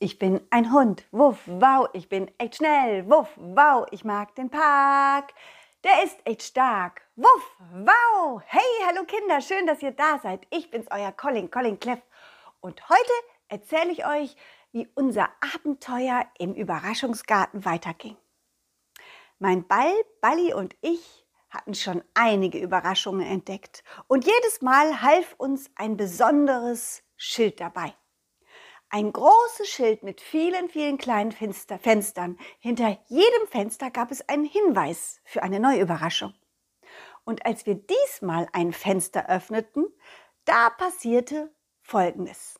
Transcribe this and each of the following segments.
Ich bin ein Hund, wuff, wow, ich bin echt schnell, wuff, wow, ich mag den Park. Der ist echt stark, wuff, wow. Hey, hallo Kinder, schön, dass ihr da seid. Ich bin's, euer Colin, Colin Cleff. Und heute erzähle ich euch, wie unser Abenteuer im Überraschungsgarten weiterging. Mein Ball, Balli und ich hatten schon einige Überraschungen entdeckt und jedes Mal half uns ein besonderes Schild dabei. Ein großes Schild mit vielen, vielen kleinen Fenster, Fenstern. Hinter jedem Fenster gab es einen Hinweis für eine neue Überraschung. Und als wir diesmal ein Fenster öffneten, da passierte Folgendes.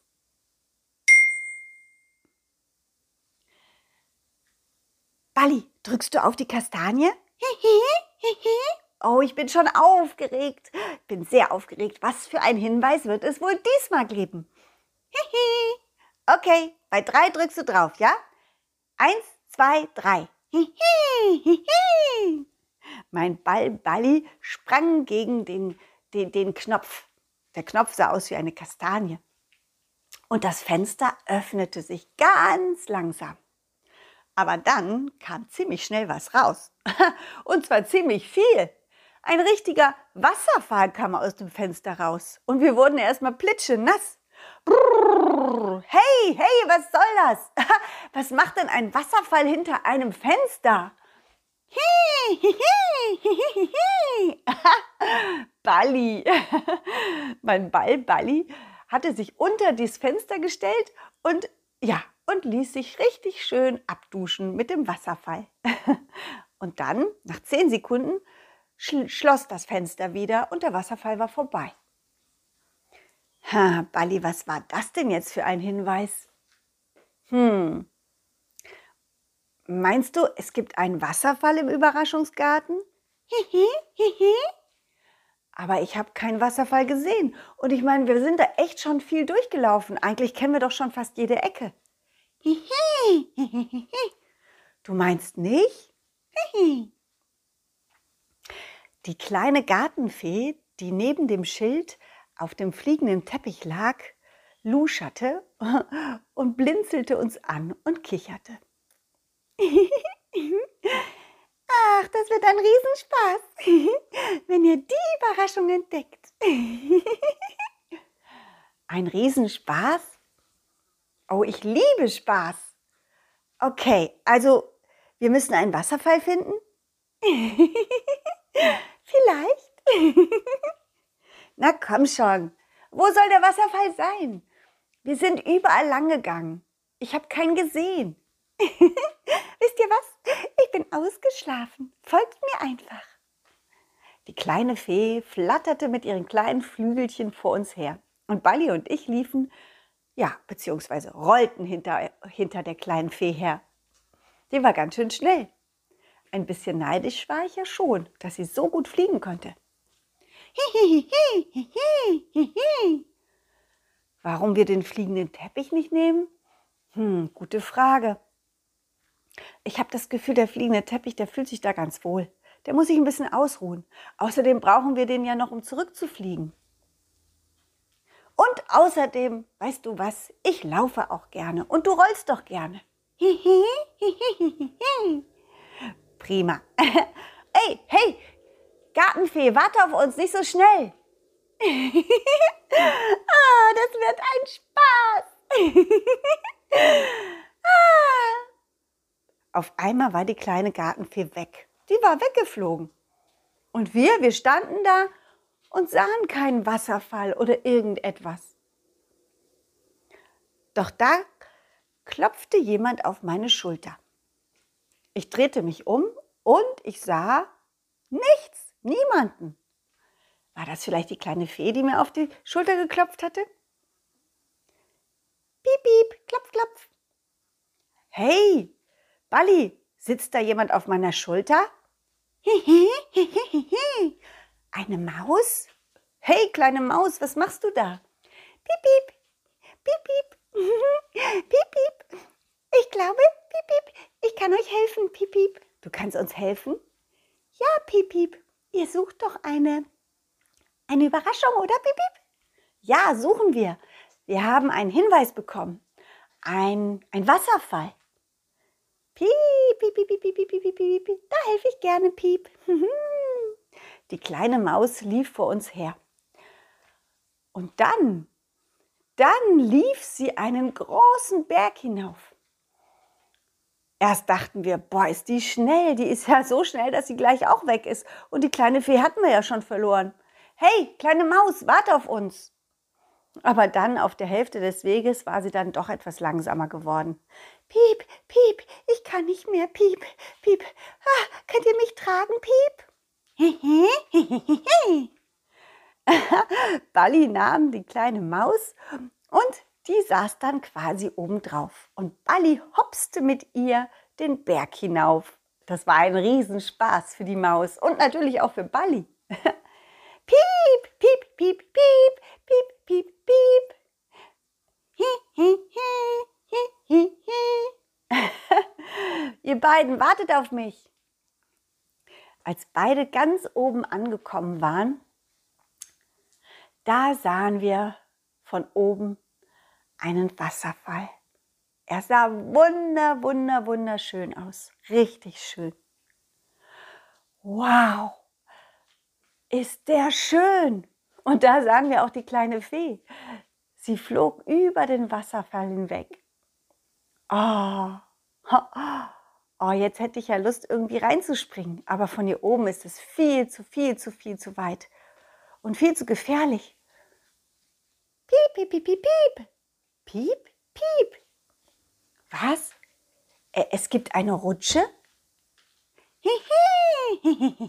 Balli, drückst du auf die Kastanie? Oh, ich bin schon aufgeregt. Bin sehr aufgeregt. Was für ein Hinweis wird es wohl diesmal geben? Hihi. Okay, bei drei drückst du drauf, ja? Eins, zwei, drei. Mein Ball Balli sprang gegen den, den, den Knopf. Der Knopf sah aus wie eine Kastanie. Und das Fenster öffnete sich ganz langsam. Aber dann kam ziemlich schnell was raus. Und zwar ziemlich viel. Ein richtiger Wasserfall kam aus dem Fenster raus. Und wir wurden erstmal plitschenass. Brrr, hey, hey, was soll das? Was macht denn ein Wasserfall hinter einem Fenster? Balli, mein Ball Balli hatte sich unter das Fenster gestellt und ja, und ließ sich richtig schön abduschen mit dem Wasserfall. Und dann, nach zehn Sekunden, schloss das Fenster wieder und der Wasserfall war vorbei. Ha, Balli, was war das denn jetzt für ein Hinweis? Hm. Meinst du, es gibt einen Wasserfall im Überraschungsgarten? Hihi, hihi. Aber ich habe keinen Wasserfall gesehen. Und ich meine, wir sind da echt schon viel durchgelaufen. Eigentlich kennen wir doch schon fast jede Ecke. Hihi, hihi. Du meinst nicht? Hihi. Die kleine Gartenfee, die neben dem Schild auf dem fliegenden Teppich lag, luscherte und blinzelte uns an und kicherte. Ach, das wird ein Riesenspaß, wenn ihr die Überraschung entdeckt. Ein Riesenspaß? Oh, ich liebe Spaß. Okay, also wir müssen einen Wasserfall finden? Vielleicht. Na komm schon, wo soll der Wasserfall sein? Wir sind überall lang gegangen. Ich habe keinen gesehen. Wisst ihr was? Ich bin ausgeschlafen. Folgt mir einfach. Die kleine Fee flatterte mit ihren kleinen Flügelchen vor uns her. Und Balli und ich liefen, ja, beziehungsweise rollten hinter, hinter der kleinen Fee her. Die war ganz schön schnell. Ein bisschen neidisch war ich ja schon, dass sie so gut fliegen konnte. Warum wir den fliegenden Teppich nicht nehmen? Hm, gute Frage. Ich habe das Gefühl, der fliegende Teppich, der fühlt sich da ganz wohl. Der muss sich ein bisschen ausruhen. Außerdem brauchen wir den ja noch, um zurückzufliegen. Und außerdem, weißt du was, ich laufe auch gerne und du rollst doch gerne. Prima. Ey, hey, Gartenfee, warte auf uns, nicht so schnell. ah, das wird ein Spaß. ah. Auf einmal war die kleine Gartenfee weg. Die war weggeflogen. Und wir, wir standen da und sahen keinen Wasserfall oder irgendetwas. Doch da klopfte jemand auf meine Schulter. Ich drehte mich um und ich sah nichts. Niemanden. War das vielleicht die kleine Fee, die mir auf die Schulter geklopft hatte? Piep, piep, klopf, klopf. Hey, Balli, sitzt da jemand auf meiner Schulter? Eine Maus? Hey, kleine Maus, was machst du da? Piep, piep, piep, piep, piep, piep. Ich glaube, piep, piep, ich kann euch helfen, piep, piep. Du kannst uns helfen? Ja, piep, piep ihr sucht doch eine, eine Überraschung, oder Bip, Ja, suchen wir. Wir haben einen Hinweis bekommen. Ein, ein Wasserfall. Piep, piep, piep, piep, piep, piep, piep, piep. Da helfe ich gerne, Piep. Die kleine Maus lief vor uns her. Und dann, dann lief sie einen großen Berg hinauf. Erst dachten wir, boah, ist die schnell, die ist ja so schnell, dass sie gleich auch weg ist. Und die kleine Fee hatten wir ja schon verloren. Hey, kleine Maus, warte auf uns. Aber dann auf der Hälfte des Weges war sie dann doch etwas langsamer geworden. Piep, piep, ich kann nicht mehr, piep, piep. Ah, könnt ihr mich tragen, piep? Balli nahm die kleine Maus und die saß dann quasi oben drauf. Und Balli hopste mit ihr den Berg hinauf. Das war ein Riesenspaß für die Maus und natürlich auch für Balli. piep, piep, piep, piep, piep, piep, piep. Ihr beiden wartet auf mich. Als beide ganz oben angekommen waren, da sahen wir von oben einen Wasserfall. Er sah wunder, wunder, wunderschön aus. Richtig schön. Wow, ist der schön. Und da sahen wir auch die kleine Fee. Sie flog über den Wasserfall hinweg. Oh, oh, jetzt hätte ich ja Lust, irgendwie reinzuspringen. Aber von hier oben ist es viel zu viel zu viel zu weit und viel zu gefährlich. Piep, piep, piep, piep, piep. Piep, piep. Was? Es gibt eine Rutsche? Hihi,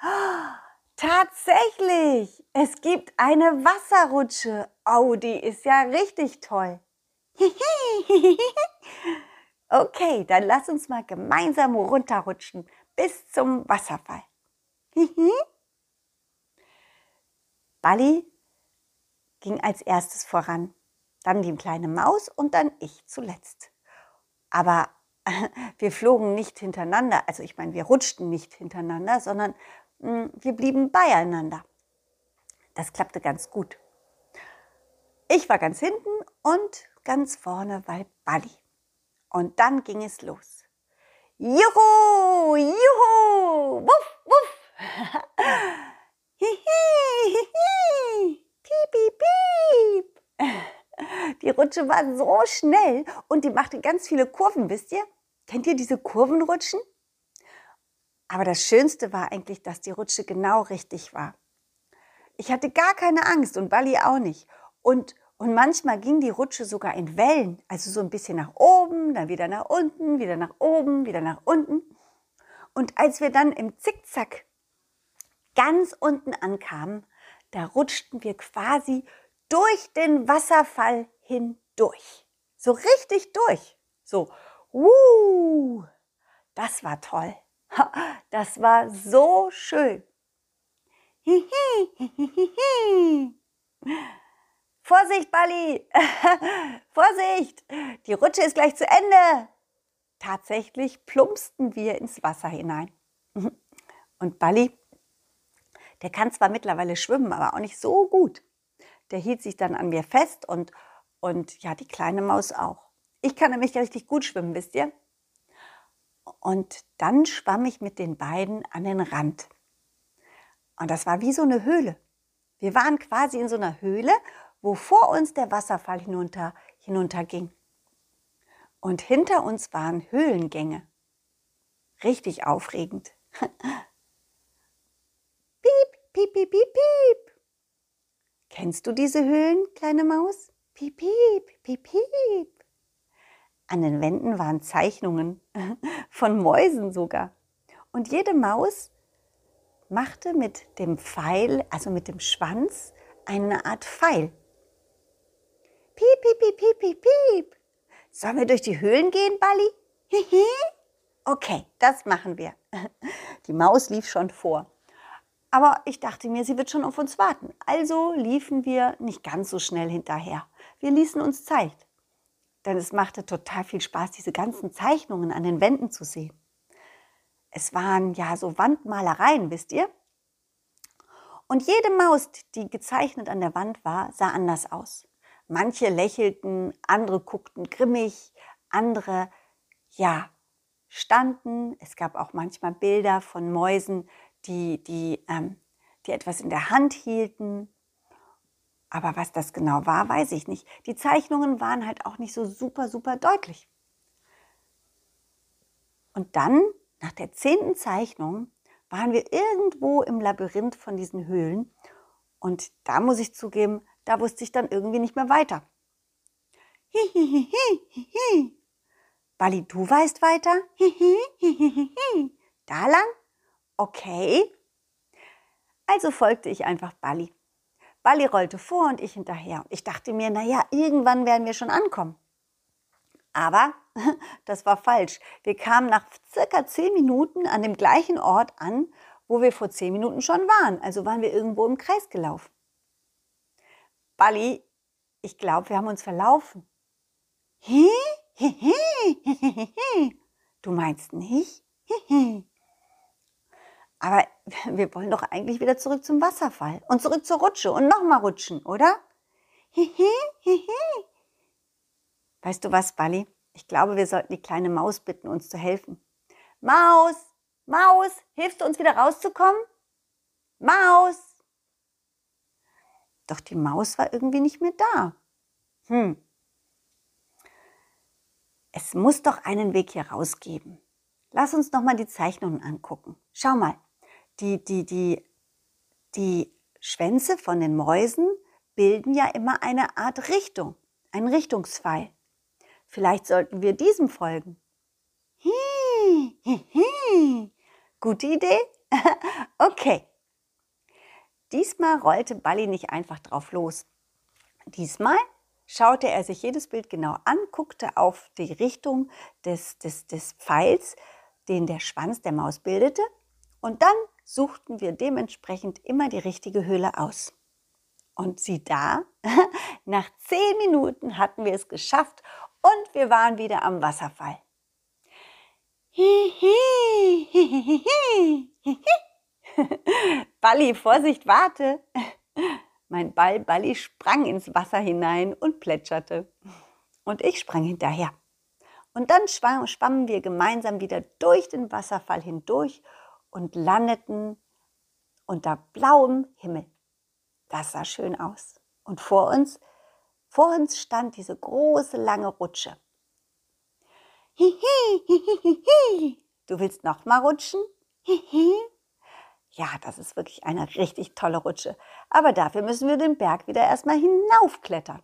Tatsächlich, es gibt eine Wasserrutsche. Oh, die ist ja richtig toll. okay, dann lass uns mal gemeinsam runterrutschen bis zum Wasserfall. Balli ging als erstes voran, dann die kleine Maus und dann ich zuletzt. Aber wir flogen nicht hintereinander, also ich meine, wir rutschten nicht hintereinander, sondern hm, wir blieben beieinander. Das klappte ganz gut. Ich war ganz hinten und ganz vorne war Bali. Und dann ging es los. Juhu, juhu, wuff, wuff. hihi, hihi. Piep, piep, piep. Die Rutsche war so schnell und die machte ganz viele Kurven, wisst ihr? Kennt ihr diese Kurvenrutschen? Aber das Schönste war eigentlich, dass die Rutsche genau richtig war. Ich hatte gar keine Angst und Bali auch nicht. Und, und manchmal ging die Rutsche sogar in Wellen, also so ein bisschen nach oben, dann wieder nach unten, wieder nach oben, wieder nach unten. Und als wir dann im Zickzack ganz unten ankamen, da rutschten wir quasi durch den Wasserfall hindurch. So richtig durch. So, uh, das war toll. Das war so schön. Vorsicht, Bali! Vorsicht! Die Rutsche ist gleich zu Ende. Tatsächlich plumpsten wir ins Wasser hinein. Und Bali der kann zwar mittlerweile schwimmen, aber auch nicht so gut. Der hielt sich dann an mir fest und, und ja, die kleine Maus auch. Ich kann nämlich richtig gut schwimmen, wisst ihr? Und dann schwamm ich mit den beiden an den Rand. Und das war wie so eine Höhle. Wir waren quasi in so einer Höhle, wo vor uns der Wasserfall hinunter, hinunterging. Und hinter uns waren Höhlengänge. Richtig aufregend. Piep, piep, piep, piep. Kennst du diese Höhlen, kleine Maus? Piep, piep, piep, piep. An den Wänden waren Zeichnungen von Mäusen sogar. Und jede Maus machte mit dem Pfeil, also mit dem Schwanz, eine Art Pfeil. Piep, piep, piep, piep, piep, piep. Sollen wir durch die Höhlen gehen, Balli? okay, das machen wir. Die Maus lief schon vor. Aber ich dachte mir, sie wird schon auf uns warten. Also liefen wir nicht ganz so schnell hinterher. Wir ließen uns Zeit. Denn es machte total viel Spaß, diese ganzen Zeichnungen an den Wänden zu sehen. Es waren ja so Wandmalereien, wisst ihr? Und jede Maus, die gezeichnet an der Wand war, sah anders aus. manche lächelten, andere guckten grimmig, andere, ja, standen. Es gab auch manchmal Bilder von Mäusen, die, die, ähm, die etwas in der Hand hielten. Aber was das genau war, weiß ich nicht. Die Zeichnungen waren halt auch nicht so super, super deutlich. Und dann, nach der zehnten Zeichnung, waren wir irgendwo im Labyrinth von diesen Höhlen. Und da muss ich zugeben, da wusste ich dann irgendwie nicht mehr weiter. Hihihihi. Bali, du weißt weiter? Da lang? Okay. Also folgte ich einfach Bali. Bali rollte vor und ich hinterher. Ich dachte mir, naja, irgendwann werden wir schon ankommen. Aber das war falsch. Wir kamen nach circa zehn Minuten an dem gleichen Ort an, wo wir vor zehn Minuten schon waren. Also waren wir irgendwo im Kreis gelaufen. Bali, ich glaube, wir haben uns verlaufen. Hi? Du meinst nicht? Aber wir wollen doch eigentlich wieder zurück zum Wasserfall und zurück zur Rutsche und nochmal rutschen, oder? Weißt du was, Bali? Ich glaube, wir sollten die kleine Maus bitten, uns zu helfen. Maus, Maus, hilfst du uns wieder rauszukommen? Maus! Doch die Maus war irgendwie nicht mehr da. Hm, es muss doch einen Weg hier rausgeben. Lass uns noch mal die Zeichnungen angucken. Schau mal, die, die, die, die Schwänze von den Mäusen bilden ja immer eine Art Richtung, ein Richtungspfeil. Vielleicht sollten wir diesem folgen. Hi, hi, hi. Gute Idee? okay. Diesmal rollte Balli nicht einfach drauf los. Diesmal schaute er sich jedes Bild genau an, guckte auf die Richtung des, des, des Pfeils, den der Schwanz der Maus bildete, und dann suchten wir dementsprechend immer die richtige Höhle aus. Und sieh da, nach zehn Minuten hatten wir es geschafft und wir waren wieder am Wasserfall. Balli, Vorsicht, warte. Mein Ball Balli sprang ins Wasser hinein und plätscherte. Und ich sprang hinterher. Und dann schwammen wir gemeinsam wieder durch den Wasserfall hindurch und landeten unter blauem Himmel. Das sah schön aus. Und vor uns, vor uns stand diese große lange Rutsche. Hihi, hihi, hihi. Du willst noch mal rutschen? Hihi. Ja, das ist wirklich eine richtig tolle Rutsche. Aber dafür müssen wir den Berg wieder erstmal hinaufklettern.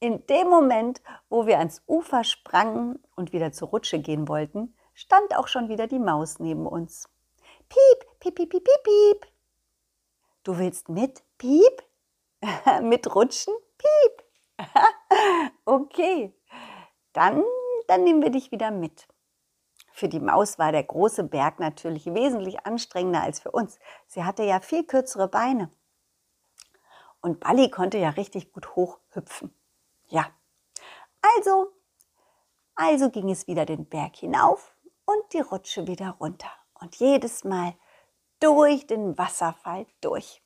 In dem Moment, wo wir ans Ufer sprangen und wieder zur Rutsche gehen wollten, stand auch schon wieder die Maus neben uns. Piep, piep, piep, piep, piep, piep. Du willst mit? Piep? mit rutschen? Piep. okay. Dann, dann nehmen wir dich wieder mit. Für die Maus war der große Berg natürlich wesentlich anstrengender als für uns. Sie hatte ja viel kürzere Beine. Und Balli konnte ja richtig gut hochhüpfen. Ja. Also, also ging es wieder den Berg hinauf und die Rutsche wieder runter. Und jedes Mal durch den Wasserfall durch.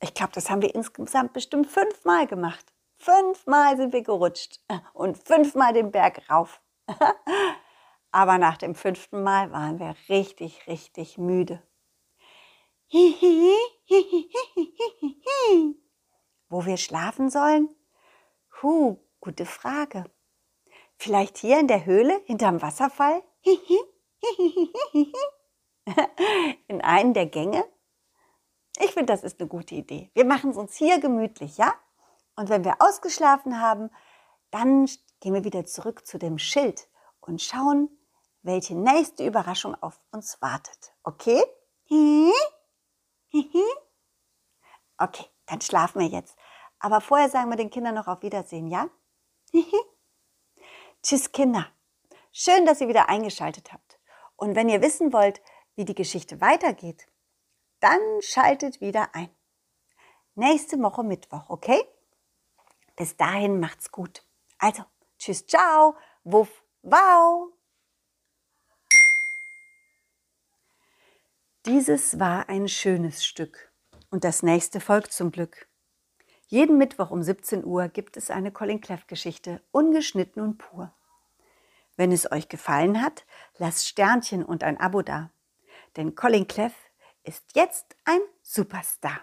Ich glaube, das haben wir insgesamt bestimmt fünfmal gemacht. Fünfmal sind wir gerutscht und fünfmal den Berg rauf. Aber nach dem fünften Mal waren wir richtig, richtig müde. Wo wir schlafen sollen? Huh, gute Frage. Vielleicht hier in der Höhle hinterm Wasserfall? In einen der Gänge? Ich finde, das ist eine gute Idee. Wir machen es uns hier gemütlich, ja? Und wenn wir ausgeschlafen haben, dann gehen wir wieder zurück zu dem Schild und schauen, welche nächste Überraschung auf uns wartet. Okay? Okay, dann schlafen wir jetzt. Aber vorher sagen wir den Kindern noch auf Wiedersehen, ja? Tschüss, Kinder. Schön, dass ihr wieder eingeschaltet habt. Und wenn ihr wissen wollt, wie die Geschichte weitergeht, dann schaltet wieder ein. Nächste Woche Mittwoch, okay? Bis dahin macht's gut. Also, tschüss, ciao, wuff, wow. Dieses war ein schönes Stück. Und das nächste folgt zum Glück. Jeden Mittwoch um 17 Uhr gibt es eine Colin Cleff Geschichte, ungeschnitten und pur. Wenn es euch gefallen hat, lasst Sternchen und ein Abo da. Denn Colin Cleff ist jetzt ein Superstar.